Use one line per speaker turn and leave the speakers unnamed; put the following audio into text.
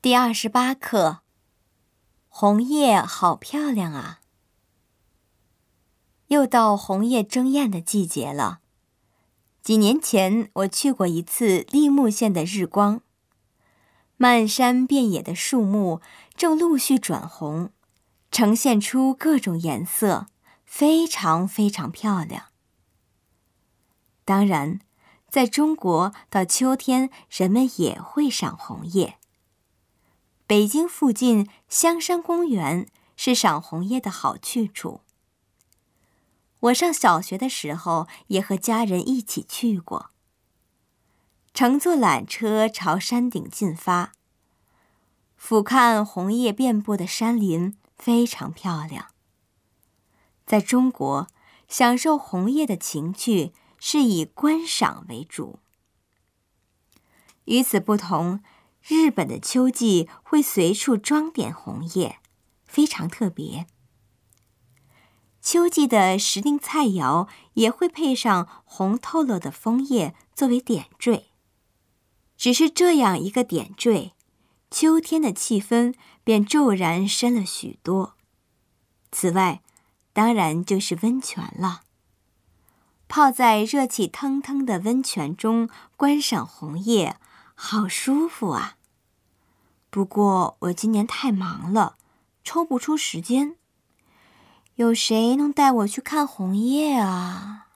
第二十八课，红叶好漂亮啊！又到红叶争艳的季节了。几年前我去过一次立木县的日光，漫山遍野的树木正陆续转红，呈现出各种颜色，非常非常漂亮。当然，在中国到秋天，人们也会赏红叶。北京附近香山公园是赏红叶的好去处。我上小学的时候也和家人一起去过。乘坐缆车朝山顶进发，俯瞰红叶遍布的山林，非常漂亮。在中国，享受红叶的情趣是以观赏为主。与此不同。日本的秋季会随处装点红叶，非常特别。秋季的时令菜肴也会配上红透了的枫叶作为点缀。只是这样一个点缀，秋天的气氛便骤然深了许多。此外，当然就是温泉了。泡在热气腾腾的温泉中，观赏红叶，好舒服啊！不过我今年太忙了，抽不出时间。有谁能带我去看红叶啊？